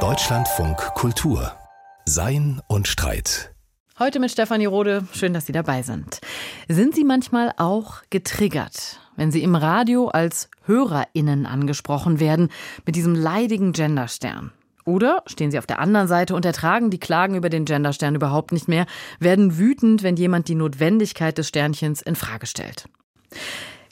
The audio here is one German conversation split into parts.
Deutschlandfunk Kultur Sein und Streit. Heute mit Stefanie Rode. Schön, dass Sie dabei sind. Sind Sie manchmal auch getriggert, wenn Sie im Radio als HörerInnen angesprochen werden mit diesem leidigen Genderstern? Oder stehen Sie auf der anderen Seite und ertragen die Klagen über den Genderstern überhaupt nicht mehr, werden wütend, wenn jemand die Notwendigkeit des Sternchens in Frage stellt?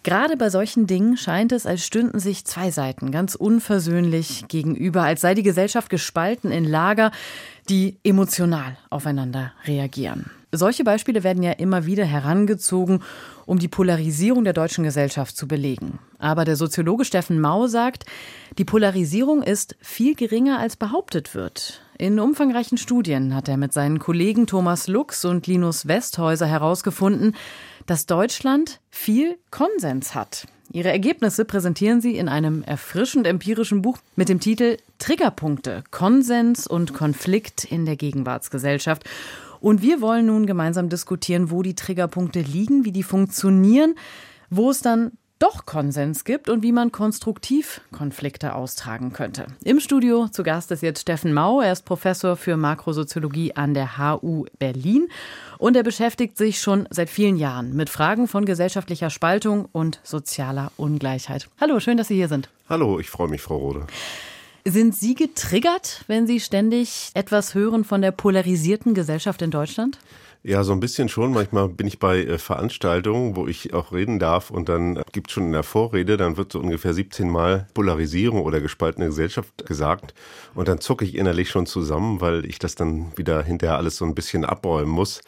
Gerade bei solchen Dingen scheint es, als stünden sich zwei Seiten ganz unversöhnlich gegenüber, als sei die Gesellschaft gespalten in Lager, die emotional aufeinander reagieren. Solche Beispiele werden ja immer wieder herangezogen, um die Polarisierung der deutschen Gesellschaft zu belegen. Aber der Soziologe Steffen Mau sagt, die Polarisierung ist viel geringer als behauptet wird. In umfangreichen Studien hat er mit seinen Kollegen Thomas Lux und Linus Westhäuser herausgefunden, dass Deutschland viel Konsens hat. Ihre Ergebnisse präsentieren Sie in einem erfrischend empirischen Buch mit dem Titel Triggerpunkte, Konsens und Konflikt in der Gegenwartsgesellschaft. Und wir wollen nun gemeinsam diskutieren, wo die Triggerpunkte liegen, wie die funktionieren, wo es dann doch Konsens gibt und wie man konstruktiv Konflikte austragen könnte. Im Studio zu Gast ist jetzt Steffen Mau. Er ist Professor für Makrosoziologie an der HU Berlin und er beschäftigt sich schon seit vielen Jahren mit Fragen von gesellschaftlicher Spaltung und sozialer Ungleichheit. Hallo, schön, dass Sie hier sind. Hallo, ich freue mich, Frau Rode. Sind Sie getriggert, wenn Sie ständig etwas hören von der polarisierten Gesellschaft in Deutschland? Ja, so ein bisschen schon. Manchmal bin ich bei äh, Veranstaltungen, wo ich auch reden darf und dann gibt schon in der Vorrede, dann wird so ungefähr 17 Mal Polarisierung oder gespaltene Gesellschaft gesagt und dann zucke ich innerlich schon zusammen, weil ich das dann wieder hinterher alles so ein bisschen abräumen muss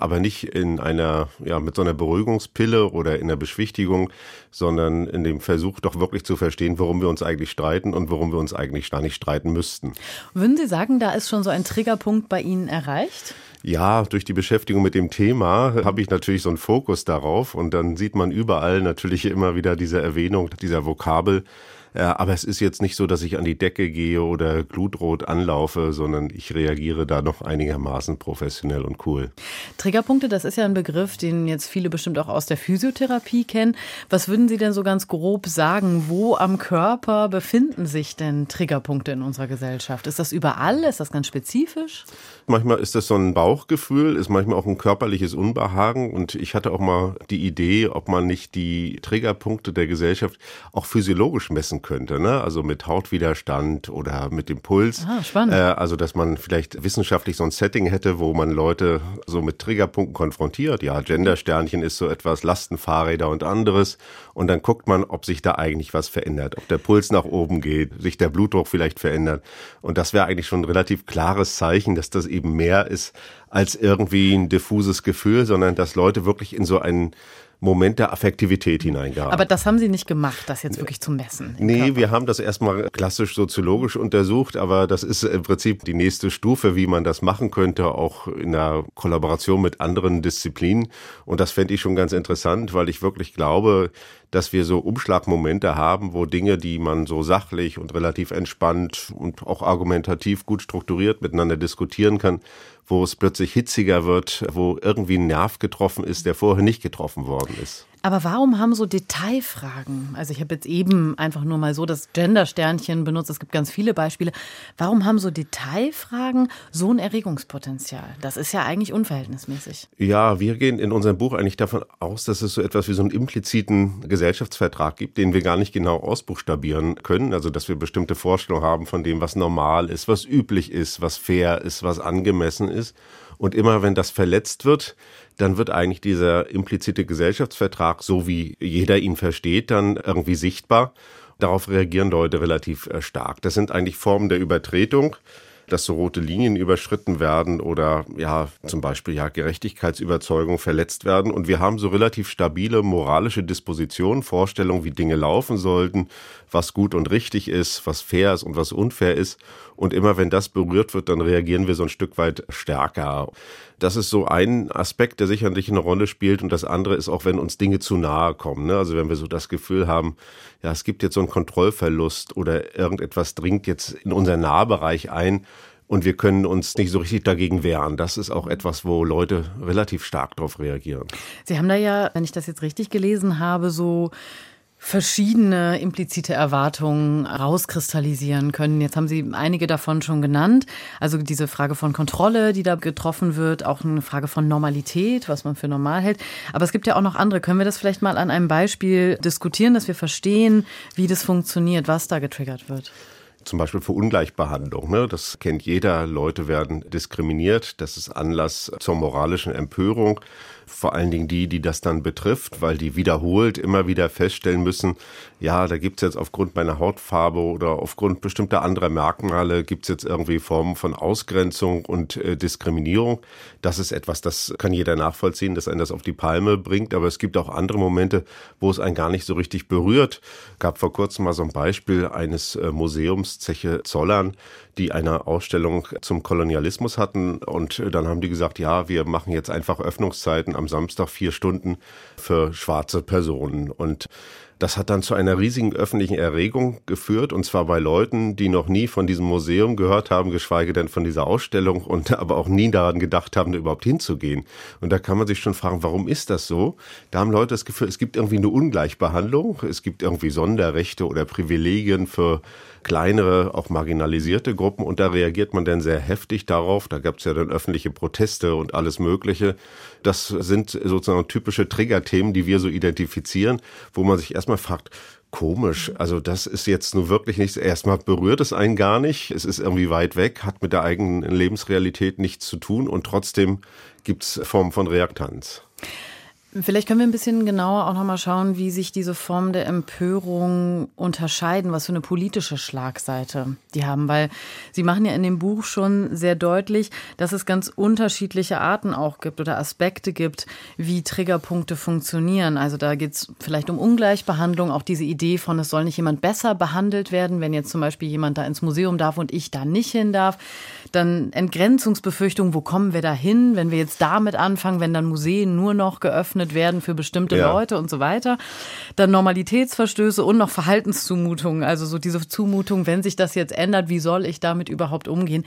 aber nicht in einer, ja, mit so einer Beruhigungspille oder in der Beschwichtigung, sondern in dem Versuch doch wirklich zu verstehen, warum wir uns eigentlich streiten und warum wir uns eigentlich gar nicht streiten müssten. Würden Sie sagen, da ist schon so ein Triggerpunkt bei Ihnen erreicht? Ja, durch die Beschäftigung mit dem Thema habe ich natürlich so einen Fokus darauf und dann sieht man überall natürlich immer wieder diese Erwähnung dieser Vokabel aber es ist jetzt nicht so, dass ich an die Decke gehe oder glutrot anlaufe, sondern ich reagiere da noch einigermaßen professionell und cool. Triggerpunkte, das ist ja ein Begriff, den jetzt viele bestimmt auch aus der Physiotherapie kennen. Was würden Sie denn so ganz grob sagen? Wo am Körper befinden sich denn Triggerpunkte in unserer Gesellschaft? Ist das überall? Ist das ganz spezifisch? Manchmal ist das so ein Bauchgefühl, ist manchmal auch ein körperliches Unbehagen. Und ich hatte auch mal die Idee, ob man nicht die Triggerpunkte der Gesellschaft auch physiologisch messen könnte, ne? Also mit Hautwiderstand oder mit dem Puls. Ah, spannend. Äh, also dass man vielleicht wissenschaftlich so ein Setting hätte, wo man Leute so mit Triggerpunkten konfrontiert. Ja, Gendersternchen ist so etwas, Lastenfahrräder und anderes. Und dann guckt man, ob sich da eigentlich was verändert, ob der Puls nach oben geht, sich der Blutdruck vielleicht verändert. Und das wäre eigentlich schon ein relativ klares Zeichen, dass das eben mehr ist als irgendwie ein diffuses Gefühl, sondern dass Leute wirklich in so einen Moment der Affektivität hineingehabt. Aber das haben Sie nicht gemacht, das jetzt wirklich zu messen? Nee, Körper. wir haben das erstmal klassisch soziologisch untersucht, aber das ist im Prinzip die nächste Stufe, wie man das machen könnte, auch in der Kollaboration mit anderen Disziplinen. Und das fände ich schon ganz interessant, weil ich wirklich glaube, dass wir so Umschlagmomente haben, wo Dinge, die man so sachlich und relativ entspannt und auch argumentativ gut strukturiert miteinander diskutieren kann, wo es plötzlich hitziger wird, wo irgendwie ein Nerv getroffen ist, der vorher nicht getroffen worden ist. Aber warum haben so Detailfragen, also ich habe jetzt eben einfach nur mal so das Gender-Sternchen benutzt, es gibt ganz viele Beispiele, warum haben so Detailfragen so ein Erregungspotenzial? Das ist ja eigentlich unverhältnismäßig. Ja, wir gehen in unserem Buch eigentlich davon aus, dass es so etwas wie so einen impliziten Gesellschaftsvertrag gibt, den wir gar nicht genau ausbuchstabieren können. Also dass wir bestimmte Vorstellungen haben von dem, was normal ist, was üblich ist, was fair ist, was angemessen ist. Und immer wenn das verletzt wird, dann wird eigentlich dieser implizite Gesellschaftsvertrag, so wie jeder ihn versteht, dann irgendwie sichtbar. Darauf reagieren Leute relativ äh, stark. Das sind eigentlich Formen der Übertretung dass so rote Linien überschritten werden oder ja zum Beispiel ja Gerechtigkeitsüberzeugung verletzt werden. Und wir haben so relativ stabile moralische Dispositionen, Vorstellungen, wie Dinge laufen sollten, was gut und richtig ist, was fair ist und was unfair ist. Und immer wenn das berührt wird, dann reagieren wir so ein Stück weit stärker. Das ist so ein Aspekt, der sicherlich eine Rolle spielt. Und das andere ist auch, wenn uns Dinge zu nahe kommen. Ne? Also wenn wir so das Gefühl haben, ja, es gibt jetzt so einen Kontrollverlust oder irgendetwas dringt jetzt in unseren Nahbereich ein und wir können uns nicht so richtig dagegen wehren. Das ist auch etwas, wo Leute relativ stark darauf reagieren. Sie haben da ja, wenn ich das jetzt richtig gelesen habe, so verschiedene implizite Erwartungen rauskristallisieren können. Jetzt haben Sie einige davon schon genannt. Also diese Frage von Kontrolle, die da getroffen wird, auch eine Frage von Normalität, was man für normal hält. Aber es gibt ja auch noch andere. Können wir das vielleicht mal an einem Beispiel diskutieren, dass wir verstehen, wie das funktioniert, was da getriggert wird? Zum Beispiel für Ungleichbehandlung. Ne? Das kennt jeder. Leute werden diskriminiert. Das ist Anlass zur moralischen Empörung vor allen Dingen die, die das dann betrifft, weil die wiederholt immer wieder feststellen müssen, ja, da gibt's jetzt aufgrund meiner Hautfarbe oder aufgrund bestimmter anderer Merkmale gibt's jetzt irgendwie Formen von Ausgrenzung und äh, Diskriminierung. Das ist etwas, das kann jeder nachvollziehen, dass einen das auf die Palme bringt, aber es gibt auch andere Momente, wo es einen gar nicht so richtig berührt. Gab vor kurzem mal so ein Beispiel eines äh, Museums Zeche Zollern, die eine Ausstellung zum Kolonialismus hatten und äh, dann haben die gesagt, ja, wir machen jetzt einfach Öffnungszeiten am Samstag vier Stunden für schwarze Personen. Und das hat dann zu einer riesigen öffentlichen Erregung geführt, und zwar bei Leuten, die noch nie von diesem Museum gehört haben, geschweige denn von dieser Ausstellung und aber auch nie daran gedacht haben, da überhaupt hinzugehen. Und da kann man sich schon fragen, warum ist das so? Da haben Leute das Gefühl, es gibt irgendwie eine Ungleichbehandlung, es gibt irgendwie Sonderrechte oder Privilegien für kleinere, auch marginalisierte Gruppen und da reagiert man dann sehr heftig darauf. Da gab es ja dann öffentliche Proteste und alles Mögliche. Das sind sozusagen typische Triggerthemen, die wir so identifizieren, wo man sich erstmal fragt, komisch. Also das ist jetzt nur wirklich nichts. Erstmal berührt es einen gar nicht. Es ist irgendwie weit weg, hat mit der eigenen Lebensrealität nichts zu tun und trotzdem gibt es Formen von Reaktanz. Vielleicht können wir ein bisschen genauer auch nochmal schauen, wie sich diese Formen der Empörung unterscheiden, was für eine politische Schlagseite die haben, weil Sie machen ja in dem Buch schon sehr deutlich, dass es ganz unterschiedliche Arten auch gibt oder Aspekte gibt, wie Triggerpunkte funktionieren. Also da geht es vielleicht um Ungleichbehandlung, auch diese Idee von, es soll nicht jemand besser behandelt werden, wenn jetzt zum Beispiel jemand da ins Museum darf und ich da nicht hin darf. Dann Entgrenzungsbefürchtung, wo kommen wir da hin, wenn wir jetzt damit anfangen, wenn dann Museen nur noch geöffnet werden für bestimmte ja. Leute und so weiter. Dann Normalitätsverstöße und noch Verhaltenszumutungen, also so diese Zumutung, wenn sich das jetzt ändert, wie soll ich damit überhaupt umgehen?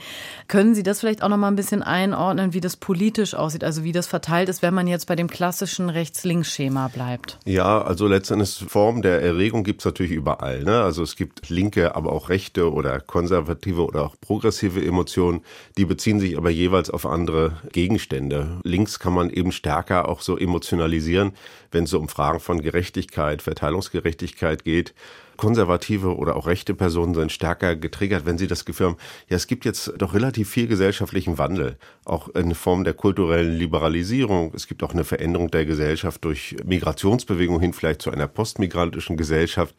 Können Sie das vielleicht auch noch mal ein bisschen einordnen, wie das politisch aussieht, also wie das verteilt ist, wenn man jetzt bei dem klassischen Rechts-Links-Schema bleibt? Ja, also letztendlich Form der Erregung gibt es natürlich überall. Ne? Also es gibt linke, aber auch rechte oder konservative oder auch progressive Emotionen. Die beziehen sich aber jeweils auf andere Gegenstände. Links kann man eben stärker auch so emotionalisieren, wenn es so um Fragen von Gerechtigkeit, Verteilungsgerechtigkeit geht. Konservative oder auch rechte Personen sind stärker getriggert, wenn sie das Gefühl haben, ja, es gibt jetzt doch relativ viel gesellschaftlichen Wandel, auch in Form der kulturellen Liberalisierung. Es gibt auch eine Veränderung der Gesellschaft durch Migrationsbewegung hin vielleicht zu einer postmigrantischen Gesellschaft.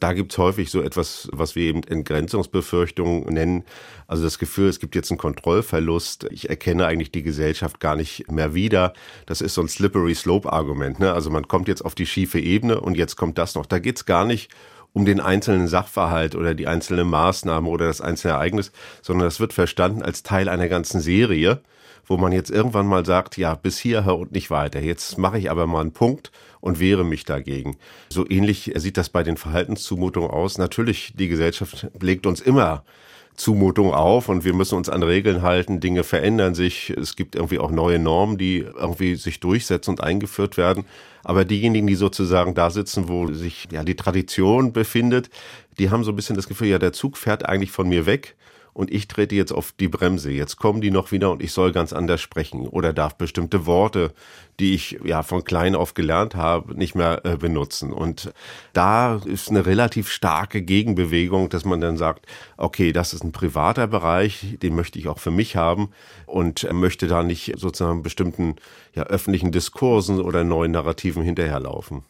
Da gibt's häufig so etwas, was wir eben Entgrenzungsbefürchtungen nennen. Also das Gefühl, es gibt jetzt einen Kontrollverlust. Ich erkenne eigentlich die Gesellschaft gar nicht mehr wieder. Das ist so ein slippery slope Argument. Ne? Also man kommt jetzt auf die schiefe Ebene und jetzt kommt das noch. Da geht's gar nicht um den einzelnen Sachverhalt oder die einzelne Maßnahme oder das einzelne Ereignis, sondern das wird verstanden als Teil einer ganzen Serie, wo man jetzt irgendwann mal sagt, ja, bis hierher und nicht weiter. Jetzt mache ich aber mal einen Punkt und wehre mich dagegen. So ähnlich sieht das bei den Verhaltenszumutungen aus. Natürlich, die Gesellschaft legt uns immer Zumutung auf und wir müssen uns an Regeln halten, Dinge verändern sich, es gibt irgendwie auch neue Normen, die irgendwie sich durchsetzen und eingeführt werden. Aber diejenigen, die sozusagen da sitzen, wo sich ja die Tradition befindet, die haben so ein bisschen das Gefühl, ja, der Zug fährt eigentlich von mir weg und ich trete jetzt auf die Bremse. Jetzt kommen die noch wieder und ich soll ganz anders sprechen oder darf bestimmte Worte, die ich ja von klein auf gelernt habe, nicht mehr äh, benutzen. Und da ist eine relativ starke Gegenbewegung, dass man dann sagt, okay, das ist ein privater Bereich, den möchte ich auch für mich haben und möchte da nicht sozusagen bestimmten ja, öffentlichen Diskursen oder neuen Narrativen hinterherlaufen.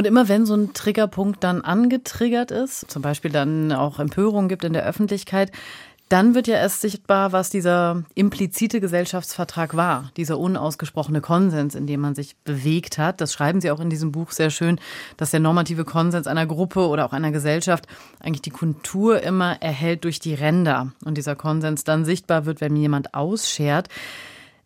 Und immer wenn so ein Triggerpunkt dann angetriggert ist, zum Beispiel dann auch Empörung gibt in der Öffentlichkeit, dann wird ja erst sichtbar, was dieser implizite Gesellschaftsvertrag war, dieser unausgesprochene Konsens, in dem man sich bewegt hat. Das schreiben Sie auch in diesem Buch sehr schön, dass der normative Konsens einer Gruppe oder auch einer Gesellschaft eigentlich die Kultur immer erhält durch die Ränder und dieser Konsens dann sichtbar wird, wenn jemand ausschert.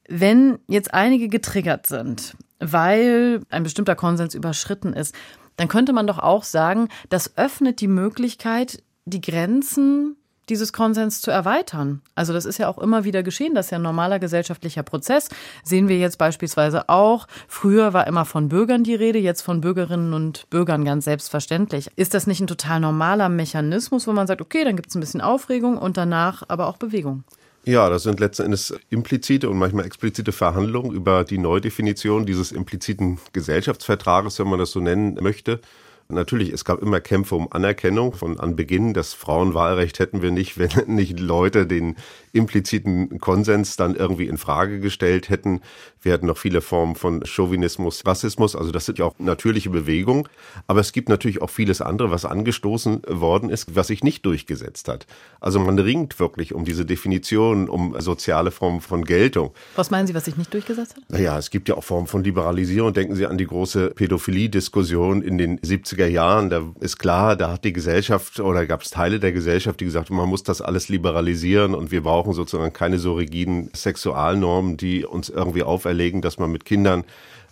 Wenn jetzt einige getriggert sind, weil ein bestimmter Konsens überschritten ist, dann könnte man doch auch sagen, das öffnet die Möglichkeit, die Grenzen dieses Konsens zu erweitern. Also das ist ja auch immer wieder geschehen, das ist ja ein normaler gesellschaftlicher Prozess. Sehen wir jetzt beispielsweise auch. Früher war immer von Bürgern die Rede, jetzt von Bürgerinnen und Bürgern ganz selbstverständlich. Ist das nicht ein total normaler Mechanismus, wo man sagt, okay, dann gibt es ein bisschen Aufregung und danach aber auch Bewegung? Ja, das sind letzten Endes implizite und manchmal explizite Verhandlungen über die Neudefinition dieses impliziten Gesellschaftsvertrages, wenn man das so nennen möchte. Natürlich, es gab immer Kämpfe um Anerkennung von Anbeginn. Das Frauenwahlrecht hätten wir nicht, wenn nicht Leute den impliziten Konsens dann irgendwie in Frage gestellt hätten. Wir hätten noch viele Formen von Chauvinismus, Rassismus. Also das sind ja auch natürliche Bewegungen. Aber es gibt natürlich auch vieles andere, was angestoßen worden ist, was sich nicht durchgesetzt hat. Also man ringt wirklich um diese Definition, um soziale Formen von Geltung. Was meinen Sie, was sich nicht durchgesetzt hat? Naja, es gibt ja auch Formen von Liberalisierung. Denken Sie an die große Pädophilie-Diskussion in den 70er Jahren. Da ist klar, da hat die Gesellschaft oder gab es Teile der Gesellschaft, die gesagt haben, man muss das alles liberalisieren und wir brauchen brauchen sozusagen keine so rigiden Sexualnormen, die uns irgendwie auferlegen, dass man mit Kindern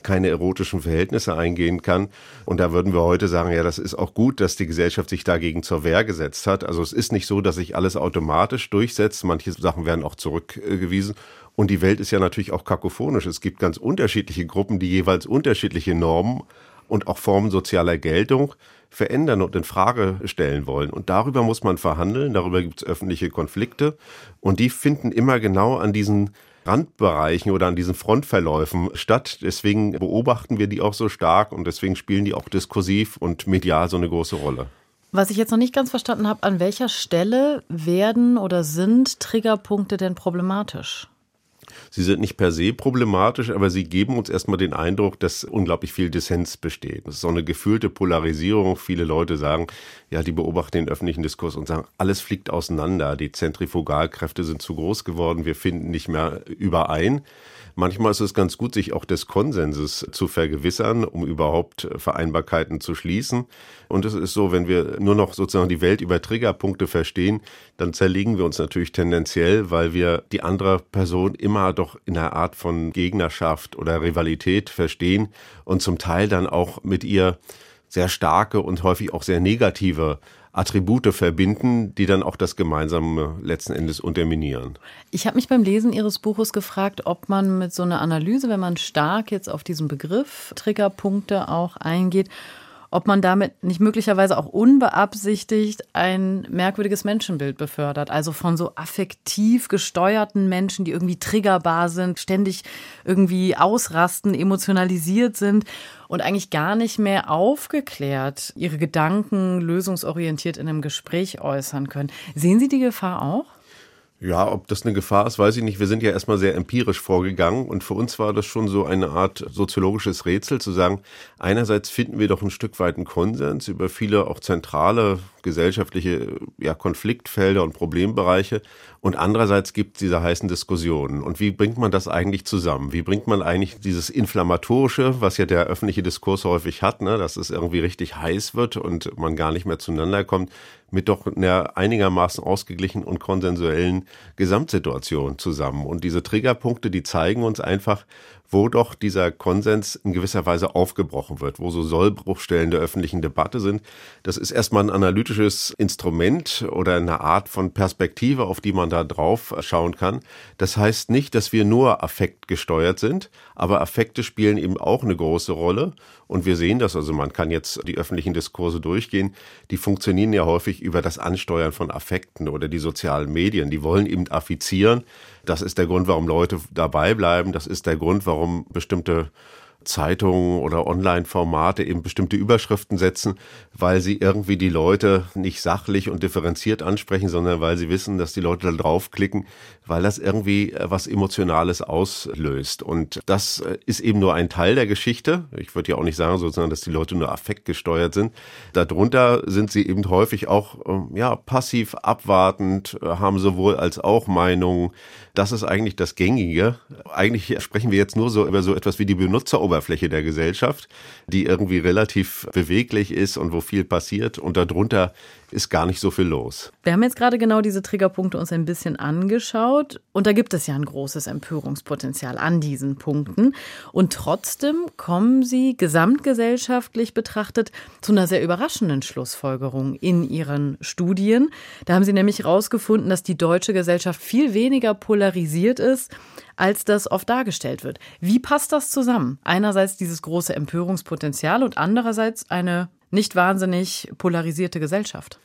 keine erotischen Verhältnisse eingehen kann. Und da würden wir heute sagen, ja, das ist auch gut, dass die Gesellschaft sich dagegen zur Wehr gesetzt hat. Also es ist nicht so, dass sich alles automatisch durchsetzt. Manche Sachen werden auch zurückgewiesen. Und die Welt ist ja natürlich auch kakophonisch. Es gibt ganz unterschiedliche Gruppen, die jeweils unterschiedliche Normen und auch Formen sozialer Geltung verändern und in Frage stellen wollen. Und darüber muss man verhandeln, darüber gibt es öffentliche Konflikte und die finden immer genau an diesen Randbereichen oder an diesen Frontverläufen statt. Deswegen beobachten wir die auch so stark und deswegen spielen die auch diskursiv und medial so eine große Rolle. Was ich jetzt noch nicht ganz verstanden habe, an welcher Stelle werden oder sind Triggerpunkte denn problematisch? Sie sind nicht per se problematisch, aber sie geben uns erstmal den Eindruck, dass unglaublich viel Dissens besteht. Das ist so eine gefühlte Polarisierung. Viele Leute sagen, ja, die beobachten den öffentlichen Diskurs und sagen, alles fliegt auseinander. Die Zentrifugalkräfte sind zu groß geworden. Wir finden nicht mehr überein. Manchmal ist es ganz gut, sich auch des Konsenses zu vergewissern, um überhaupt Vereinbarkeiten zu schließen. Und es ist so, wenn wir nur noch sozusagen die Welt über Triggerpunkte verstehen, dann zerlegen wir uns natürlich tendenziell, weil wir die andere Person immer doch in einer Art von Gegnerschaft oder Rivalität verstehen und zum Teil dann auch mit ihr sehr starke und häufig auch sehr negative Attribute verbinden, die dann auch das Gemeinsame letzten Endes unterminieren. Ich habe mich beim Lesen Ihres Buches gefragt, ob man mit so einer Analyse, wenn man stark jetzt auf diesen Begriff Triggerpunkte auch eingeht, ob man damit nicht möglicherweise auch unbeabsichtigt ein merkwürdiges Menschenbild befördert. Also von so affektiv gesteuerten Menschen, die irgendwie triggerbar sind, ständig irgendwie ausrasten, emotionalisiert sind und eigentlich gar nicht mehr aufgeklärt ihre Gedanken lösungsorientiert in einem Gespräch äußern können. Sehen Sie die Gefahr auch? Ja, ob das eine Gefahr ist, weiß ich nicht. Wir sind ja erstmal sehr empirisch vorgegangen und für uns war das schon so eine Art soziologisches Rätsel zu sagen, einerseits finden wir doch ein Stück weit einen Konsens über viele auch zentrale gesellschaftliche ja, Konfliktfelder und Problembereiche und andererseits gibt es diese heißen Diskussionen. Und wie bringt man das eigentlich zusammen? Wie bringt man eigentlich dieses Inflammatorische, was ja der öffentliche Diskurs häufig hat, ne, dass es irgendwie richtig heiß wird und man gar nicht mehr zueinander kommt, mit doch einer einigermaßen ausgeglichenen und konsensuellen Gesamtsituation zusammen. Und diese Triggerpunkte, die zeigen uns einfach, wo doch dieser Konsens in gewisser Weise aufgebrochen wird, wo so Sollbruchstellen der öffentlichen Debatte sind. Das ist erstmal ein analytisches Instrument oder eine Art von Perspektive, auf die man da drauf schauen kann. Das heißt nicht, dass wir nur affektgesteuert sind, aber Affekte spielen eben auch eine große Rolle. Und wir sehen das, also man kann jetzt die öffentlichen Diskurse durchgehen, die funktionieren ja häufig über das Ansteuern von Affekten oder die sozialen Medien. Die wollen eben affizieren. Das ist der Grund, warum Leute dabei bleiben. Das ist der Grund, warum bestimmte Zeitungen oder Online-Formate eben bestimmte Überschriften setzen, weil sie irgendwie die Leute nicht sachlich und differenziert ansprechen, sondern weil sie wissen, dass die Leute da draufklicken, weil das irgendwie äh, was Emotionales auslöst. Und das äh, ist eben nur ein Teil der Geschichte. Ich würde ja auch nicht sagen, sozusagen, dass die Leute nur affektgesteuert sind. Darunter sind sie eben häufig auch ähm, ja, passiv abwartend, äh, haben sowohl als auch Meinungen. Das ist eigentlich das Gängige. Eigentlich sprechen wir jetzt nur so über so etwas wie die Benutzeroberfläche der Gesellschaft, die irgendwie relativ beweglich ist und wo viel passiert. Und darunter ist gar nicht so viel los. Wir haben jetzt gerade genau diese Triggerpunkte uns ein bisschen angeschaut und da gibt es ja ein großes Empörungspotenzial an diesen Punkten und trotzdem kommen Sie gesamtgesellschaftlich betrachtet zu einer sehr überraschenden Schlussfolgerung in Ihren Studien. Da haben Sie nämlich herausgefunden, dass die deutsche Gesellschaft viel weniger polarisiert ist, als das oft dargestellt wird. Wie passt das zusammen? Einerseits dieses große Empörungspotenzial und andererseits eine nicht wahnsinnig polarisierte Gesellschaft.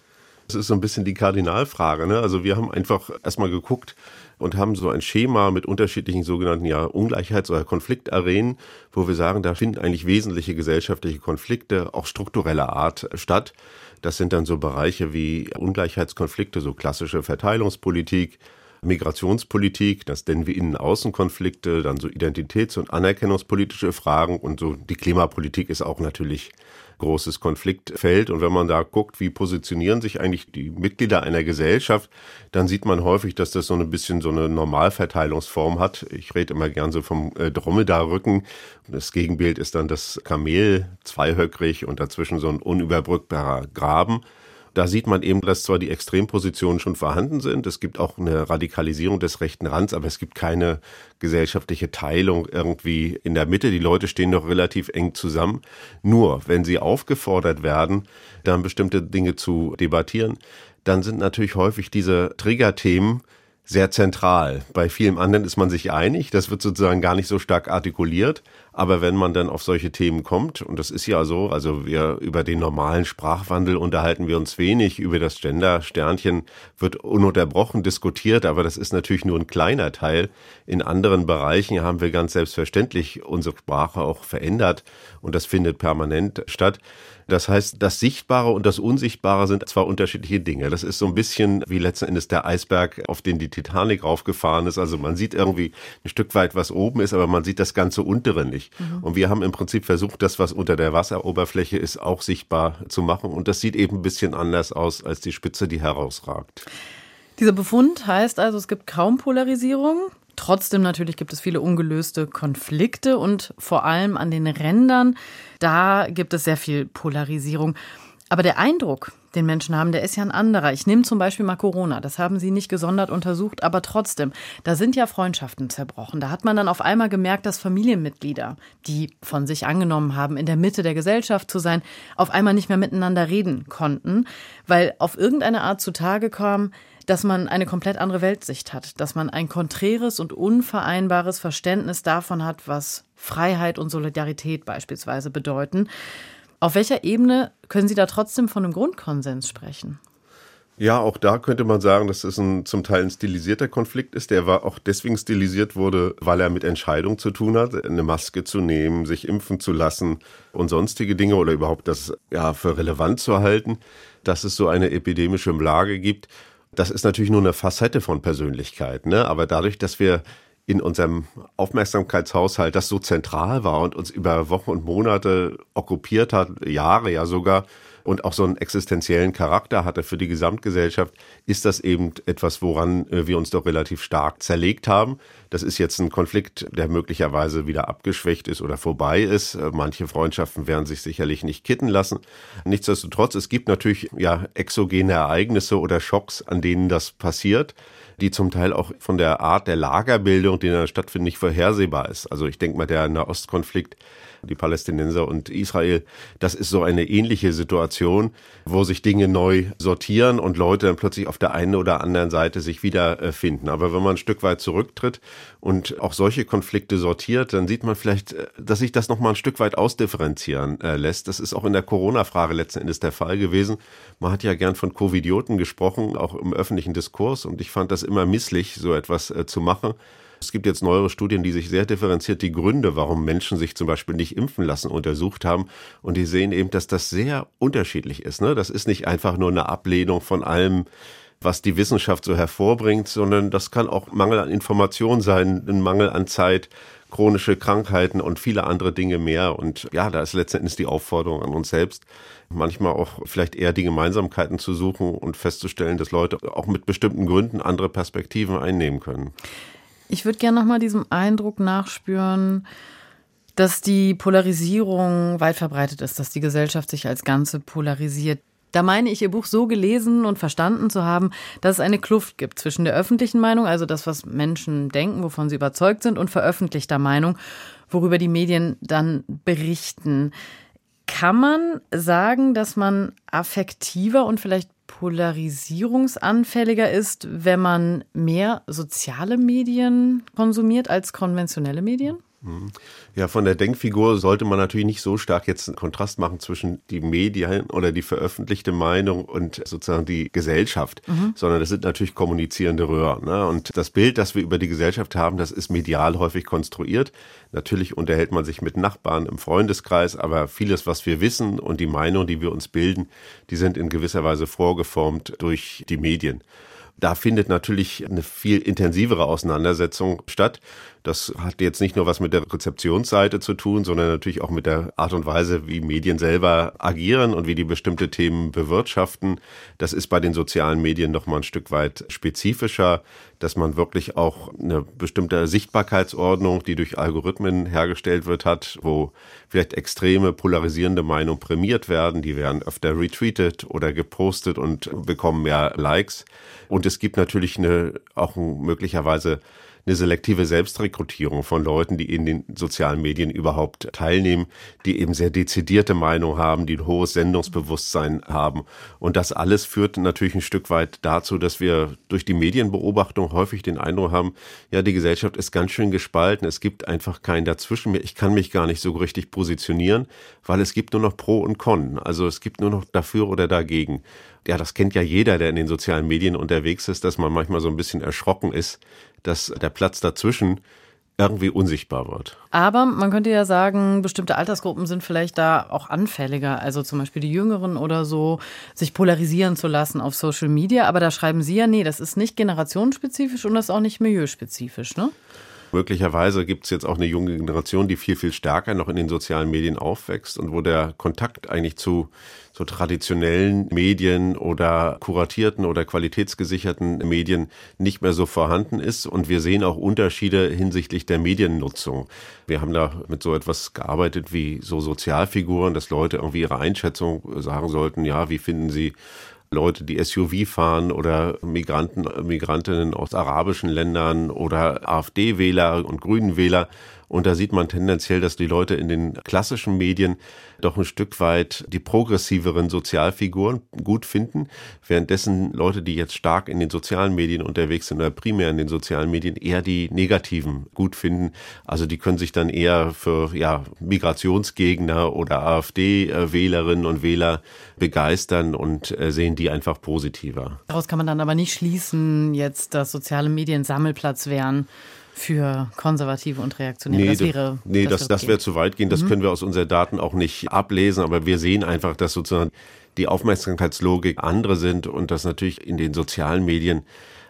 Das ist so ein bisschen die Kardinalfrage. Ne? Also wir haben einfach erstmal geguckt und haben so ein Schema mit unterschiedlichen sogenannten ja, Ungleichheits- oder Konfliktarenen, wo wir sagen, da finden eigentlich wesentliche gesellschaftliche Konflikte auch struktureller Art statt. Das sind dann so Bereiche wie Ungleichheitskonflikte, so klassische Verteilungspolitik, Migrationspolitik, das nennen wir Innen-Außen-Konflikte, dann so Identitäts- und Anerkennungspolitische Fragen und so die Klimapolitik ist auch natürlich großes Konfliktfeld. Und wenn man da guckt, wie positionieren sich eigentlich die Mitglieder einer Gesellschaft, dann sieht man häufig, dass das so ein bisschen so eine Normalverteilungsform hat. Ich rede immer gern so vom äh, Dromedarrücken. Das Gegenbild ist dann das Kamel, zweihöckrig und dazwischen so ein unüberbrückbarer Graben. Da sieht man eben, dass zwar die Extrempositionen schon vorhanden sind, es gibt auch eine Radikalisierung des rechten Rands, aber es gibt keine gesellschaftliche Teilung irgendwie in der Mitte. Die Leute stehen noch relativ eng zusammen. Nur, wenn sie aufgefordert werden, dann bestimmte Dinge zu debattieren, dann sind natürlich häufig diese Triggerthemen sehr zentral. Bei vielem anderen ist man sich einig, das wird sozusagen gar nicht so stark artikuliert, aber wenn man dann auf solche Themen kommt, und das ist ja so, also wir über den normalen Sprachwandel unterhalten wir uns wenig, über das Gender-Sternchen wird ununterbrochen diskutiert, aber das ist natürlich nur ein kleiner Teil. In anderen Bereichen haben wir ganz selbstverständlich unsere Sprache auch verändert und das findet permanent statt. Das heißt, das Sichtbare und das Unsichtbare sind zwar unterschiedliche Dinge. Das ist so ein bisschen wie letzten Endes der Eisberg, auf den die Titanic raufgefahren ist. Also man sieht irgendwie ein Stück weit, was oben ist, aber man sieht das ganze untere nicht. Mhm. Und wir haben im Prinzip versucht, das, was unter der Wasseroberfläche ist, auch sichtbar zu machen. Und das sieht eben ein bisschen anders aus als die Spitze, die herausragt. Dieser Befund heißt also, es gibt kaum Polarisierung. Trotzdem natürlich gibt es viele ungelöste Konflikte und vor allem an den Rändern, da gibt es sehr viel Polarisierung. Aber der Eindruck, den Menschen haben, der ist ja ein anderer. Ich nehme zum Beispiel mal Corona. Das haben Sie nicht gesondert untersucht, aber trotzdem, da sind ja Freundschaften zerbrochen. Da hat man dann auf einmal gemerkt, dass Familienmitglieder, die von sich angenommen haben, in der Mitte der Gesellschaft zu sein, auf einmal nicht mehr miteinander reden konnten, weil auf irgendeine Art zutage kam, dass man eine komplett andere Weltsicht hat, dass man ein konträres und unvereinbares Verständnis davon hat, was Freiheit und Solidarität beispielsweise bedeuten. Auf welcher Ebene können Sie da trotzdem von einem Grundkonsens sprechen? Ja, auch da könnte man sagen, dass es ein zum Teil ein stilisierter Konflikt ist. Der war auch deswegen stilisiert wurde, weil er mit Entscheidung zu tun hat, eine Maske zu nehmen, sich impfen zu lassen und sonstige Dinge oder überhaupt das ja für relevant zu halten, dass es so eine epidemische Lage gibt. Das ist natürlich nur eine Facette von Persönlichkeit, ne? Aber dadurch, dass wir in unserem Aufmerksamkeitshaushalt das so zentral war und uns über Wochen und Monate okkupiert hat, Jahre ja sogar, und auch so einen existenziellen Charakter hatte für die Gesamtgesellschaft, ist das eben etwas, woran äh, wir uns doch relativ stark zerlegt haben. Das ist jetzt ein Konflikt, der möglicherweise wieder abgeschwächt ist oder vorbei ist. Äh, manche Freundschaften werden sich sicherlich nicht kitten lassen. Nichtsdestotrotz, es gibt natürlich ja exogene Ereignisse oder Schocks, an denen das passiert die zum Teil auch von der Art der Lagerbildung, die der stattfindet, nicht vorhersehbar ist. Also ich denke mal, der Nahostkonflikt die Palästinenser und Israel. Das ist so eine ähnliche Situation, wo sich Dinge neu sortieren und Leute dann plötzlich auf der einen oder anderen Seite sich wiederfinden. Aber wenn man ein Stück weit zurücktritt und auch solche Konflikte sortiert, dann sieht man vielleicht, äh, dass sich das nochmal ein Stück weit ausdifferenzieren äh, lässt. Das ist auch in der Corona-Frage letzten Endes der Fall gewesen. Man hat ja gern von Covidioten gesprochen, auch im öffentlichen Diskurs. Und ich fand das immer misslich, so etwas äh, zu machen. Es gibt jetzt neuere Studien, die sich sehr differenziert die Gründe, warum Menschen sich zum Beispiel nicht impfen lassen, untersucht haben. Und die sehen eben, dass das sehr unterschiedlich ist. Ne? Das ist nicht einfach nur eine Ablehnung von allem, was die Wissenschaft so hervorbringt, sondern das kann auch Mangel an Information sein, ein Mangel an Zeit, chronische Krankheiten und viele andere Dinge mehr. Und ja, da ist letztendlich die Aufforderung an uns selbst, manchmal auch vielleicht eher die Gemeinsamkeiten zu suchen und festzustellen, dass Leute auch mit bestimmten Gründen andere Perspektiven einnehmen können. Ich würde gerne nochmal diesem Eindruck nachspüren, dass die Polarisierung weit verbreitet ist, dass die Gesellschaft sich als Ganze polarisiert. Da meine ich, Ihr Buch so gelesen und verstanden zu haben, dass es eine Kluft gibt zwischen der öffentlichen Meinung, also das, was Menschen denken, wovon sie überzeugt sind, und veröffentlichter Meinung, worüber die Medien dann berichten. Kann man sagen, dass man affektiver und vielleicht polarisierungsanfälliger ist, wenn man mehr soziale Medien konsumiert als konventionelle Medien? Ja, von der Denkfigur sollte man natürlich nicht so stark jetzt einen Kontrast machen zwischen die Medien oder die veröffentlichte Meinung und sozusagen die Gesellschaft, mhm. sondern das sind natürlich kommunizierende Röhren. Ne? Und das Bild, das wir über die Gesellschaft haben, das ist medial häufig konstruiert. Natürlich unterhält man sich mit Nachbarn im Freundeskreis, aber vieles, was wir wissen und die Meinung, die wir uns bilden, die sind in gewisser Weise vorgeformt durch die Medien. Da findet natürlich eine viel intensivere Auseinandersetzung statt. Das hat jetzt nicht nur was mit der Rezeptionsseite zu tun, sondern natürlich auch mit der Art und Weise, wie Medien selber agieren und wie die bestimmte Themen bewirtschaften. Das ist bei den sozialen Medien noch mal ein Stück weit spezifischer, dass man wirklich auch eine bestimmte Sichtbarkeitsordnung, die durch Algorithmen hergestellt wird, hat, wo vielleicht extreme polarisierende Meinungen prämiert werden. Die werden öfter retweetet oder gepostet und bekommen mehr Likes. Und es gibt natürlich eine, auch möglicherweise eine selektive Selbstrekrutierung von Leuten, die in den sozialen Medien überhaupt teilnehmen, die eben sehr dezidierte Meinung haben, die ein hohes Sendungsbewusstsein haben. Und das alles führt natürlich ein Stück weit dazu, dass wir durch die Medienbeobachtung häufig den Eindruck haben, ja, die Gesellschaft ist ganz schön gespalten. Es gibt einfach keinen dazwischen mehr. Ich kann mich gar nicht so richtig positionieren, weil es gibt nur noch Pro und Con. Also es gibt nur noch dafür oder dagegen ja, das kennt ja jeder, der in den sozialen Medien unterwegs ist, dass man manchmal so ein bisschen erschrocken ist, dass der Platz dazwischen irgendwie unsichtbar wird. Aber man könnte ja sagen, bestimmte Altersgruppen sind vielleicht da auch anfälliger, also zum Beispiel die Jüngeren oder so, sich polarisieren zu lassen auf Social Media. Aber da schreiben Sie ja, nee, das ist nicht generationsspezifisch und das ist auch nicht milieuspezifisch, ne? Möglicherweise gibt es jetzt auch eine junge Generation, die viel, viel stärker noch in den sozialen Medien aufwächst und wo der Kontakt eigentlich zu so traditionellen Medien oder kuratierten oder qualitätsgesicherten Medien nicht mehr so vorhanden ist. Und wir sehen auch Unterschiede hinsichtlich der Mediennutzung. Wir haben da mit so etwas gearbeitet wie so Sozialfiguren, dass Leute irgendwie ihre Einschätzung sagen sollten, ja, wie finden sie Leute, die SUV fahren oder Migranten, Migrantinnen aus arabischen Ländern oder AfD-Wähler und Grünen-Wähler. Und da sieht man tendenziell, dass die Leute in den klassischen Medien doch ein Stück weit die progressiveren Sozialfiguren gut finden, währenddessen Leute, die jetzt stark in den sozialen Medien unterwegs sind oder primär in den sozialen Medien, eher die negativen gut finden. Also die können sich dann eher für ja, Migrationsgegner oder AfD-Wählerinnen und Wähler begeistern und äh, sehen die einfach positiver. Daraus kann man dann aber nicht schließen, jetzt, dass soziale Medien Sammelplatz wären für Konservative und Reaktionäre. Nee, das wäre, nee, das, das, das wäre zu weit gehen. Das mhm. können wir aus unseren Daten auch nicht ablesen, aber wir sehen einfach, dass sozusagen die Aufmerksamkeitslogik andere sind und dass natürlich in den sozialen Medien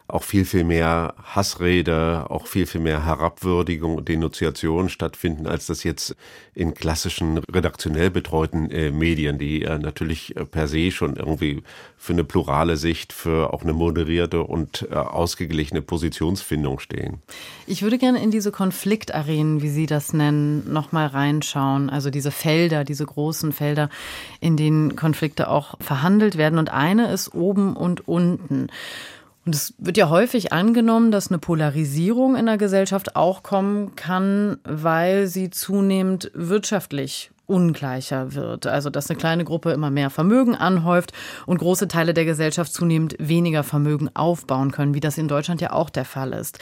auch viel, viel mehr Hassrede, auch viel, viel mehr Herabwürdigung und Denunziation stattfinden, als das jetzt in klassischen redaktionell betreuten äh, Medien, die äh, natürlich äh, per se schon irgendwie für eine plurale Sicht, für auch eine moderierte und äh, ausgeglichene Positionsfindung stehen. Ich würde gerne in diese Konfliktarenen, wie Sie das nennen, nochmal reinschauen. Also diese Felder, diese großen Felder, in denen Konflikte auch verhandelt werden. Und eine ist oben und unten. Und es wird ja häufig angenommen, dass eine Polarisierung in der Gesellschaft auch kommen kann, weil sie zunehmend wirtschaftlich ungleicher wird. Also dass eine kleine Gruppe immer mehr Vermögen anhäuft und große Teile der Gesellschaft zunehmend weniger Vermögen aufbauen können, wie das in Deutschland ja auch der Fall ist.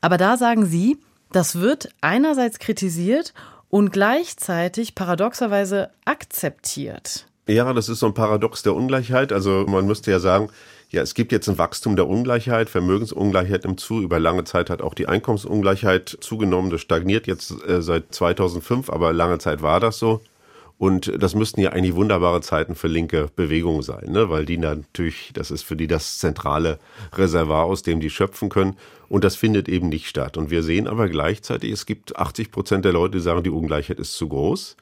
Aber da sagen Sie, das wird einerseits kritisiert und gleichzeitig paradoxerweise akzeptiert. Ja, das ist so ein Paradox der Ungleichheit. Also man müsste ja sagen, ja, es gibt jetzt ein Wachstum der Ungleichheit, Vermögensungleichheit nimmt zu. Über lange Zeit hat auch die Einkommensungleichheit zugenommen. Das stagniert jetzt äh, seit 2005, aber lange Zeit war das so. Und das müssten ja eigentlich wunderbare Zeiten für linke Bewegungen sein, ne? weil die natürlich, das ist für die das zentrale Reservoir, aus dem die schöpfen können. Und das findet eben nicht statt. Und wir sehen aber gleichzeitig, es gibt 80 Prozent der Leute, die sagen, die Ungleichheit ist zu groß.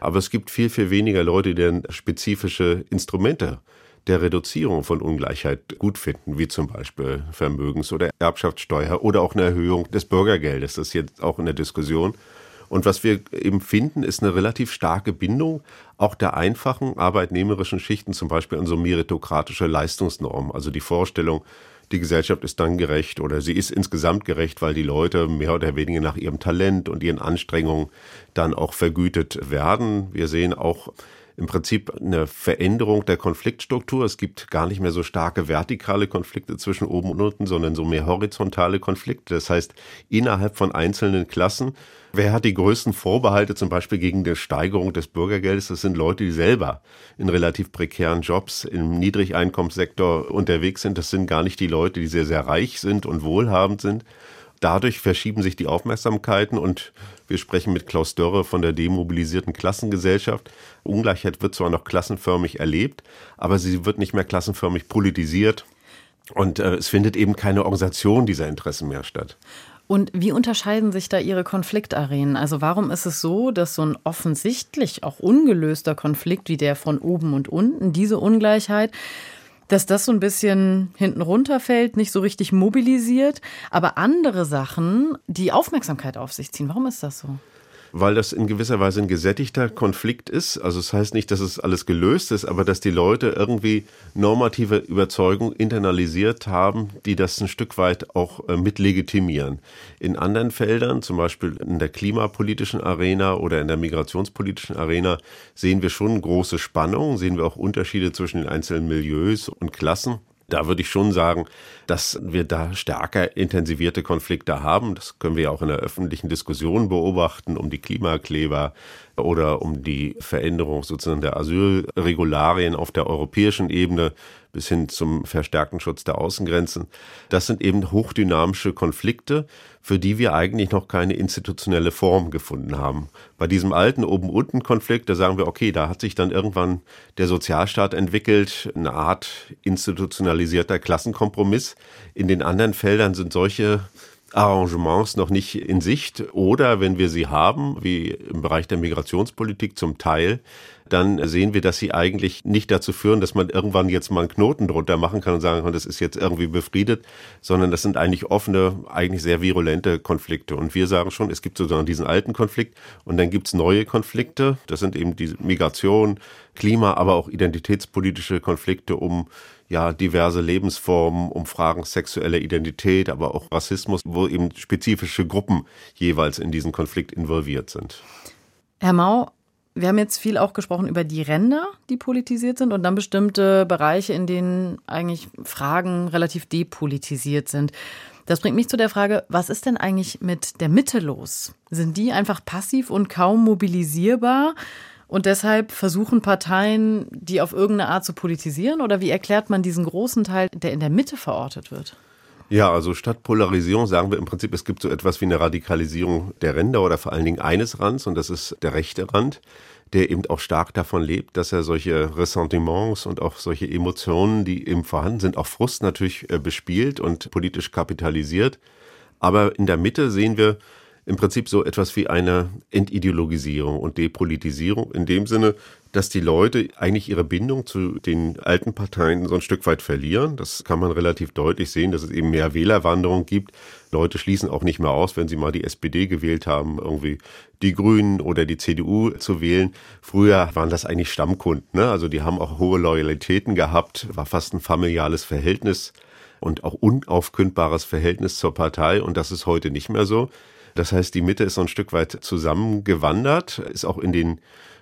Aber es gibt viel, viel weniger Leute, die spezifische Instrumente der Reduzierung von Ungleichheit gut finden, wie zum Beispiel Vermögens- oder Erbschaftssteuer oder auch eine Erhöhung des Bürgergeldes. Das ist jetzt auch in der Diskussion. Und was wir eben finden, ist eine relativ starke Bindung auch der einfachen arbeitnehmerischen Schichten, zum Beispiel an so meritokratische Leistungsnormen. Also die Vorstellung, die Gesellschaft ist dann gerecht oder sie ist insgesamt gerecht, weil die Leute mehr oder weniger nach ihrem Talent und ihren Anstrengungen dann auch vergütet werden. Wir sehen auch im Prinzip eine Veränderung der Konfliktstruktur. Es gibt gar nicht mehr so starke vertikale Konflikte zwischen oben und unten, sondern so mehr horizontale Konflikte. Das heißt, innerhalb von einzelnen Klassen Wer hat die größten Vorbehalte zum Beispiel gegen die Steigerung des Bürgergeldes? Das sind Leute, die selber in relativ prekären Jobs im Niedrigeinkommenssektor unterwegs sind. Das sind gar nicht die Leute, die sehr, sehr reich sind und wohlhabend sind. Dadurch verschieben sich die Aufmerksamkeiten und wir sprechen mit Klaus Dörre von der demobilisierten Klassengesellschaft. Ungleichheit wird zwar noch klassenförmig erlebt, aber sie wird nicht mehr klassenförmig politisiert. Und äh, es findet eben keine Organisation dieser Interessen mehr statt. Und wie unterscheiden sich da Ihre Konfliktarenen? Also warum ist es so, dass so ein offensichtlich auch ungelöster Konflikt wie der von oben und unten, diese Ungleichheit, dass das so ein bisschen hinten runterfällt, nicht so richtig mobilisiert, aber andere Sachen die Aufmerksamkeit auf sich ziehen. Warum ist das so? Weil das in gewisser Weise ein gesättigter Konflikt ist. Also es das heißt nicht, dass es alles gelöst ist, aber dass die Leute irgendwie normative Überzeugung internalisiert haben, die das ein Stück weit auch äh, mit legitimieren. In anderen Feldern, zum Beispiel in der klimapolitischen Arena oder in der migrationspolitischen Arena, sehen wir schon große Spannungen, sehen wir auch Unterschiede zwischen den einzelnen Milieus und Klassen. Da würde ich schon sagen, dass wir da stärker intensivierte Konflikte haben. Das können wir ja auch in der öffentlichen Diskussion beobachten um die Klimakleber oder um die Veränderung sozusagen der Asylregularien auf der europäischen Ebene bis hin zum verstärkten Schutz der Außengrenzen. Das sind eben hochdynamische Konflikte, für die wir eigentlich noch keine institutionelle Form gefunden haben. Bei diesem alten Oben-Unten-Konflikt, da sagen wir, okay, da hat sich dann irgendwann der Sozialstaat entwickelt, eine Art institutionalisierter Klassenkompromiss. In den anderen Feldern sind solche Arrangements noch nicht in Sicht oder wenn wir sie haben, wie im Bereich der Migrationspolitik zum Teil, dann sehen wir, dass sie eigentlich nicht dazu führen, dass man irgendwann jetzt mal einen Knoten drunter machen kann und sagen kann, das ist jetzt irgendwie befriedet, sondern das sind eigentlich offene, eigentlich sehr virulente Konflikte. Und wir sagen schon, es gibt sozusagen diesen alten Konflikt und dann gibt's neue Konflikte. Das sind eben die Migration, Klima, aber auch identitätspolitische Konflikte um ja diverse Lebensformen, um Fragen sexueller Identität, aber auch Rassismus, wo eben spezifische Gruppen jeweils in diesen Konflikt involviert sind. Herr Mau, wir haben jetzt viel auch gesprochen über die Ränder, die politisiert sind und dann bestimmte Bereiche, in denen eigentlich Fragen relativ depolitisiert sind. Das bringt mich zu der Frage, was ist denn eigentlich mit der Mitte los? Sind die einfach passiv und kaum mobilisierbar? Und deshalb versuchen Parteien, die auf irgendeine Art zu politisieren? Oder wie erklärt man diesen großen Teil, der in der Mitte verortet wird? Ja, also statt Polarisierung sagen wir im Prinzip, es gibt so etwas wie eine Radikalisierung der Ränder oder vor allen Dingen eines Rands und das ist der rechte Rand, der eben auch stark davon lebt, dass er solche Ressentiments und auch solche Emotionen, die eben vorhanden sind, auch Frust natürlich äh, bespielt und politisch kapitalisiert. Aber in der Mitte sehen wir im Prinzip so etwas wie eine Entideologisierung und Depolitisierung in dem Sinne, dass die Leute eigentlich ihre Bindung zu den alten Parteien so ein Stück weit verlieren. Das kann man relativ deutlich sehen, dass es eben mehr Wählerwanderung gibt. Leute schließen auch nicht mehr aus, wenn sie mal die SPD gewählt haben, irgendwie die Grünen oder die CDU zu wählen. Früher waren das eigentlich Stammkunden, ne? also die haben auch hohe Loyalitäten gehabt, war fast ein familiales Verhältnis und auch unaufkündbares Verhältnis zur Partei und das ist heute nicht mehr so. Das heißt, die Mitte ist so ein Stück weit zusammengewandert, ist auch in den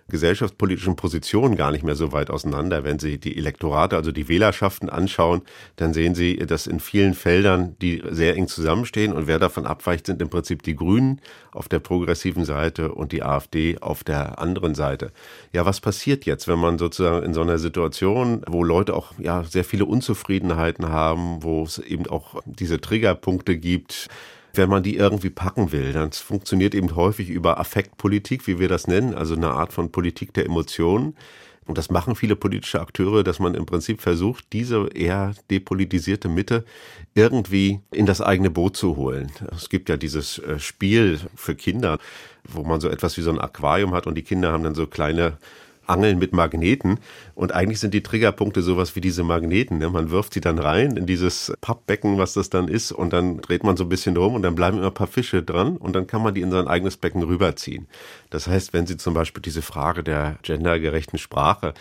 gesellschaftspolitischen Positionen gar nicht mehr so weit auseinander. Wenn Sie die Elektorate, also die Wählerschaften anschauen, dann sehen Sie, dass in vielen Feldern die sehr eng zusammenstehen und wer davon abweicht, sind im Prinzip die Grünen auf der progressiven Seite und die AfD auf der anderen Seite. Ja, was passiert jetzt, wenn man sozusagen in so einer Situation, wo Leute auch ja sehr viele Unzufriedenheiten haben, wo es eben auch diese Triggerpunkte gibt, wenn man die irgendwie packen will. dann funktioniert eben häufig über Affektpolitik, wie wir das nennen, also eine Art von Politik der Emotionen. Und das machen viele politische Akteure, dass man im Prinzip versucht, diese eher depolitisierte Mitte irgendwie in das eigene Boot zu holen. Es gibt ja dieses äh, Spiel für Kinder, wo man so etwas wie so ein Aquarium hat und die Kinder haben dann so kleine Angeln mit Magneten. Und eigentlich sind die Triggerpunkte sowas wie diese Magneten. Ne? Man wirft sie dann rein in dieses Pappbecken, was das dann ist, und dann dreht man so ein bisschen rum und dann bleiben immer ein paar Fische dran und dann kann man die in sein eigenes Becken rüberziehen. Das heißt, wenn Sie zum Beispiel diese Frage der gendergerechten Sprache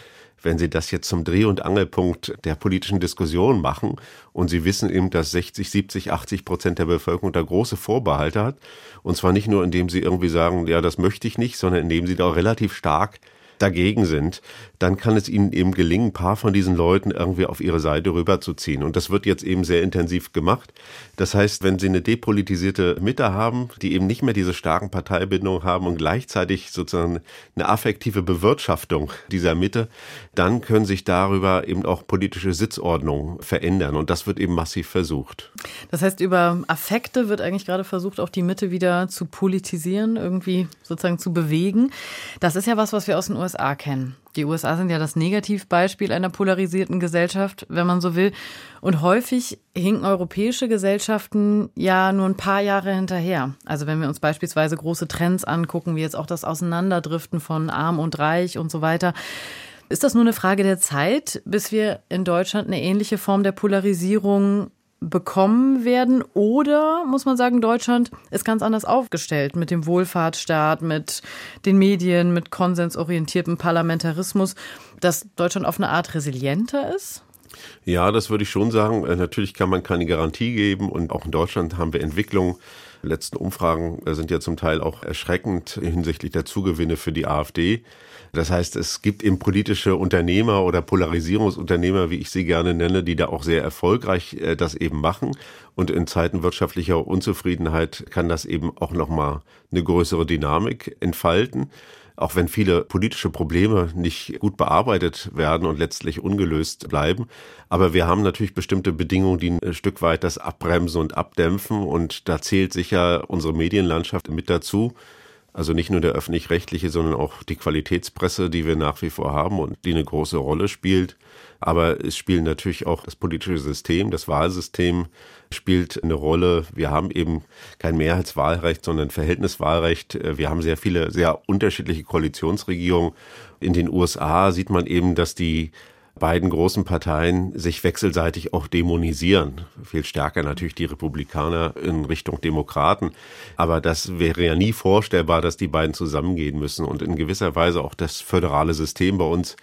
wenn Sie das jetzt zum Dreh- und Angelpunkt der politischen Diskussion machen und Sie wissen eben, dass 60, 70, 80 Prozent der Bevölkerung da große Vorbehalte hat. Und zwar nicht nur, indem sie irgendwie sagen, ja, das möchte ich nicht, sondern indem sie da auch relativ stark dagegen sind, dann kann es ihnen eben gelingen, ein paar von diesen Leuten irgendwie auf ihre Seite rüberzuziehen. Und das wird jetzt eben sehr intensiv gemacht. Das heißt, wenn sie eine depolitisierte Mitte haben, die eben nicht mehr diese starken Parteibindungen haben und gleichzeitig sozusagen eine affektive Bewirtschaftung dieser Mitte, dann können sich darüber eben auch politische Sitzordnungen verändern. Und das wird eben massiv versucht. Das heißt, über Affekte wird eigentlich gerade versucht, auch die Mitte wieder zu politisieren, irgendwie sozusagen zu bewegen. Das ist ja was, was wir aus den USA kennen. Die USA sind ja das Negativbeispiel einer polarisierten Gesellschaft, wenn man so will. Und häufig hinken europäische Gesellschaften ja nur ein paar Jahre hinterher. Also wenn wir uns beispielsweise große Trends angucken, wie jetzt auch das Auseinanderdriften von Arm und Reich und so weiter. Ist das nur eine Frage der Zeit, bis wir in Deutschland eine ähnliche Form der Polarisierung bekommen werden? Oder muss man sagen, Deutschland ist ganz anders aufgestellt mit dem Wohlfahrtsstaat, mit den Medien, mit konsensorientiertem Parlamentarismus, dass Deutschland auf eine Art resilienter ist? Ja, das würde ich schon sagen. Äh, natürlich kann man keine Garantie geben und auch in Deutschland haben wir Entwicklungen. Die letzten Umfragen äh, sind ja zum Teil auch erschreckend hinsichtlich der Zugewinne für die AfD. Das heißt, es gibt eben politische Unternehmer oder Polarisierungsunternehmer, wie ich sie gerne nenne, die da auch sehr erfolgreich äh, das eben machen. Und in Zeiten wirtschaftlicher Unzufriedenheit kann das eben auch nochmal eine größere Dynamik entfalten auch wenn viele politische Probleme nicht gut bearbeitet werden und letztlich ungelöst bleiben. Aber wir haben natürlich bestimmte Bedingungen, die ein Stück weit das abbremsen und abdämpfen. Und da zählt sicher unsere Medienlandschaft mit dazu. Also nicht nur der öffentlich-rechtliche, sondern auch die Qualitätspresse, die wir nach wie vor haben und die eine große Rolle spielt. Aber es spielt natürlich auch das politische System, das Wahlsystem spielt eine Rolle. Wir haben eben kein Mehrheitswahlrecht, sondern Verhältniswahlrecht. Wir haben sehr viele, sehr unterschiedliche Koalitionsregierungen. In den USA sieht man eben, dass die beiden großen Parteien sich wechselseitig auch dämonisieren. Viel stärker natürlich die Republikaner in Richtung Demokraten. Aber das wäre ja nie vorstellbar, dass die beiden zusammengehen müssen. Und in gewisser Weise auch das föderale System bei uns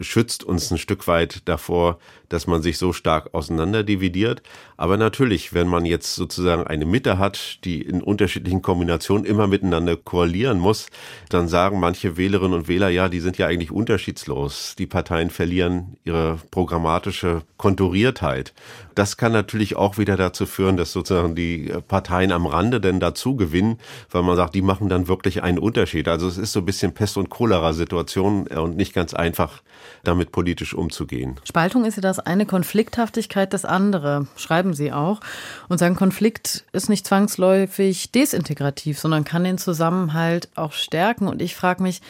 schützt uns ein Stück weit davor, dass man sich so stark auseinanderdividiert. Aber natürlich, wenn man jetzt sozusagen eine Mitte hat, die in unterschiedlichen Kombinationen immer miteinander koalieren muss, dann sagen manche Wählerinnen und Wähler, ja, die sind ja eigentlich unterschiedslos. Die Parteien verlieren ihre programmatische Konturiertheit. Das kann natürlich auch wieder dazu führen, dass sozusagen die Parteien am Rande denn dazu gewinnen, weil man sagt, die machen dann wirklich einen Unterschied. Also es ist so ein bisschen Pest- und Cholera-Situation und nicht ganz einfach, damit politisch umzugehen. Spaltung ist ja das eine, Konflikthaftigkeit das andere, schreiben Sie auch. Und sagen, Konflikt ist nicht zwangsläufig desintegrativ, sondern kann den Zusammenhalt auch stärken. Und ich frage mich,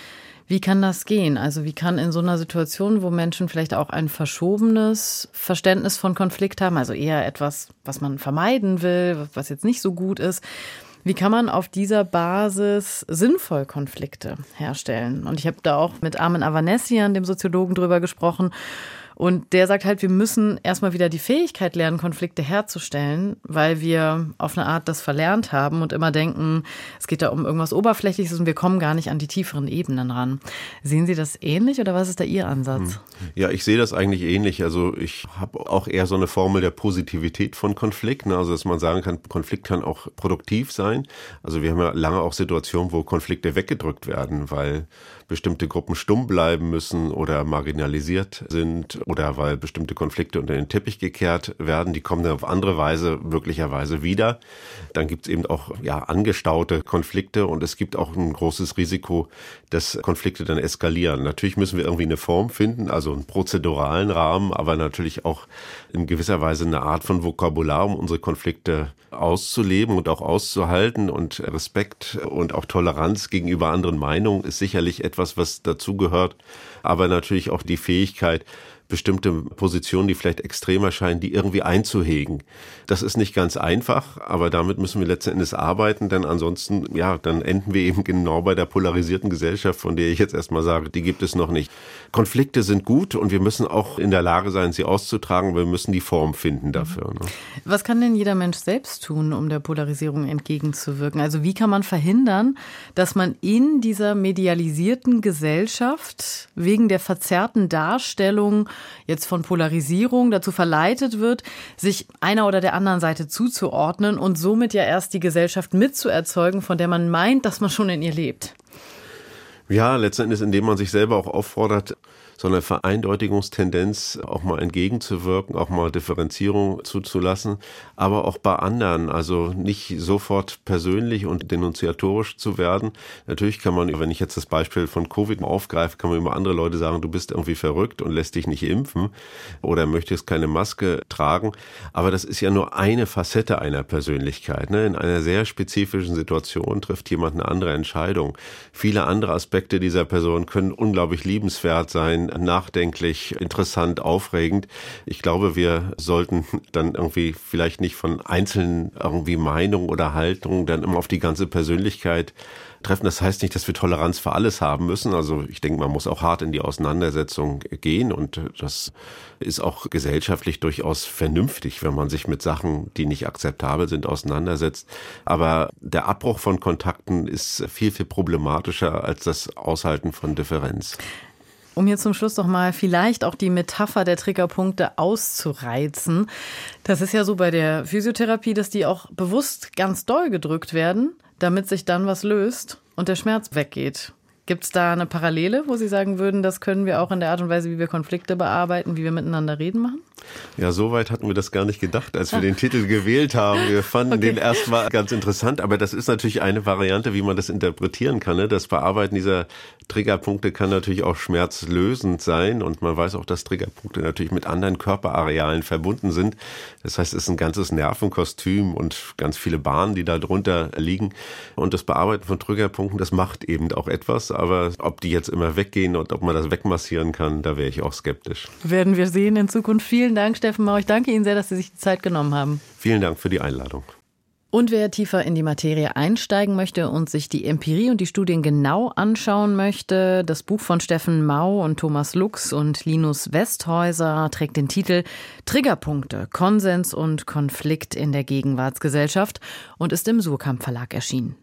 wie kann das gehen? Also wie kann in so einer Situation, wo Menschen vielleicht auch ein verschobenes Verständnis von Konflikt haben, also eher etwas, was man vermeiden will, was jetzt nicht so gut ist, wie kann man auf dieser Basis sinnvoll Konflikte herstellen? Und ich habe da auch mit Armin Avanesian, dem Soziologen, drüber gesprochen. Und der sagt halt, wir müssen erstmal wieder die Fähigkeit lernen, Konflikte herzustellen, weil wir auf eine Art das verlernt haben und immer denken, es geht da um irgendwas Oberflächliches und wir kommen gar nicht an die tieferen Ebenen ran. Sehen Sie das ähnlich oder was ist da Ihr Ansatz? Hm. Ja, ich sehe das eigentlich ähnlich. Also ich habe auch eher so eine Formel der Positivität von Konflikten, also dass man sagen kann, Konflikt kann auch produktiv sein. Also wir haben ja lange auch Situationen, wo Konflikte weggedrückt werden, weil bestimmte Gruppen stumm bleiben müssen oder marginalisiert sind oder weil bestimmte Konflikte unter den Teppich gekehrt werden. Die kommen dann auf andere Weise möglicherweise wieder. Dann gibt es eben auch ja, angestaute Konflikte und es gibt auch ein großes Risiko, dass Konflikte dann eskalieren. Natürlich müssen wir irgendwie eine Form finden, also einen prozeduralen Rahmen, aber natürlich auch in gewisser Weise eine Art von Vokabular, um unsere Konflikte auszuleben und auch auszuhalten. Und Respekt und auch Toleranz gegenüber anderen Meinungen ist sicherlich etwas, was dazugehört. Aber natürlich auch die Fähigkeit, bestimmte Positionen, die vielleicht extrem erscheinen, die irgendwie einzuhegen. Das ist nicht ganz einfach, aber damit müssen wir letzten Endes arbeiten, denn ansonsten, ja, dann enden wir eben genau bei der polarisierten Gesellschaft, von der ich jetzt erstmal sage, die gibt es noch nicht. Konflikte sind gut und wir müssen auch in der Lage sein, sie auszutragen. Wir müssen die Form finden dafür. Ne? Was kann denn jeder Mensch selbst tun, um der Polarisierung entgegenzuwirken? Also wie kann man verhindern, dass man in dieser medialisierten Gesellschaft wegen der verzerrten Darstellung jetzt von Polarisierung dazu verleitet wird, sich einer oder der anderen Seite zuzuordnen und somit ja erst die Gesellschaft mitzuerzeugen, von der man meint, dass man schon in ihr lebt? Ja, letztendlich, indem man sich selber auch auffordert, so eine Vereindeutigungstendenz auch mal entgegenzuwirken, auch mal Differenzierung zuzulassen, aber auch bei anderen, also nicht sofort persönlich und denunziatorisch zu werden. Natürlich kann man, wenn ich jetzt das Beispiel von Covid aufgreife, kann man über andere Leute sagen, du bist irgendwie verrückt und lässt dich nicht impfen oder möchtest keine Maske tragen. Aber das ist ja nur eine Facette einer Persönlichkeit. Ne? In einer sehr spezifischen Situation trifft jemand eine andere Entscheidung. Viele andere Aspekte dieser Person können unglaublich liebenswert sein, nachdenklich, interessant, aufregend. Ich glaube, wir sollten dann irgendwie vielleicht nicht von einzelnen irgendwie Meinungen oder Haltungen dann immer auf die ganze Persönlichkeit treffen. Das heißt nicht, dass wir Toleranz für alles haben müssen. Also ich denke, man muss auch hart in die Auseinandersetzung gehen und das ist auch gesellschaftlich durchaus vernünftig, wenn man sich mit Sachen, die nicht akzeptabel sind, auseinandersetzt. Aber der Abbruch von Kontakten ist viel, viel problematischer als das Aushalten von Differenz. Um hier zum Schluss noch mal vielleicht auch die Metapher der Triggerpunkte auszureizen. Das ist ja so bei der Physiotherapie, dass die auch bewusst ganz doll gedrückt werden, damit sich dann was löst und der Schmerz weggeht. Gibt es da eine Parallele, wo Sie sagen würden, das können wir auch in der Art und Weise, wie wir Konflikte bearbeiten, wie wir miteinander reden machen? Ja, so weit hatten wir das gar nicht gedacht, als wir den Titel gewählt haben. Wir fanden okay. den erstmal ganz interessant, aber das ist natürlich eine Variante, wie man das interpretieren kann. Ne? Das Bearbeiten dieser Triggerpunkte kann natürlich auch schmerzlösend sein und man weiß auch, dass Triggerpunkte natürlich mit anderen Körperarealen verbunden sind. Das heißt, es ist ein ganzes Nervenkostüm und ganz viele Bahnen, die da drunter liegen. Und das Bearbeiten von Triggerpunkten, das macht eben auch etwas, aber ob die jetzt immer weggehen und ob man das wegmassieren kann, da wäre ich auch skeptisch. Werden wir sehen in Zukunft. Vielen Dank, Steffen Mau. Ich danke Ihnen sehr, dass Sie sich die Zeit genommen haben. Vielen Dank für die Einladung. Und wer tiefer in die Materie einsteigen möchte und sich die Empirie und die Studien genau anschauen möchte, das Buch von Steffen Mau und Thomas Lux und Linus Westhäuser trägt den Titel Triggerpunkte, Konsens und Konflikt in der Gegenwartsgesellschaft und ist im Surkamp Verlag erschienen.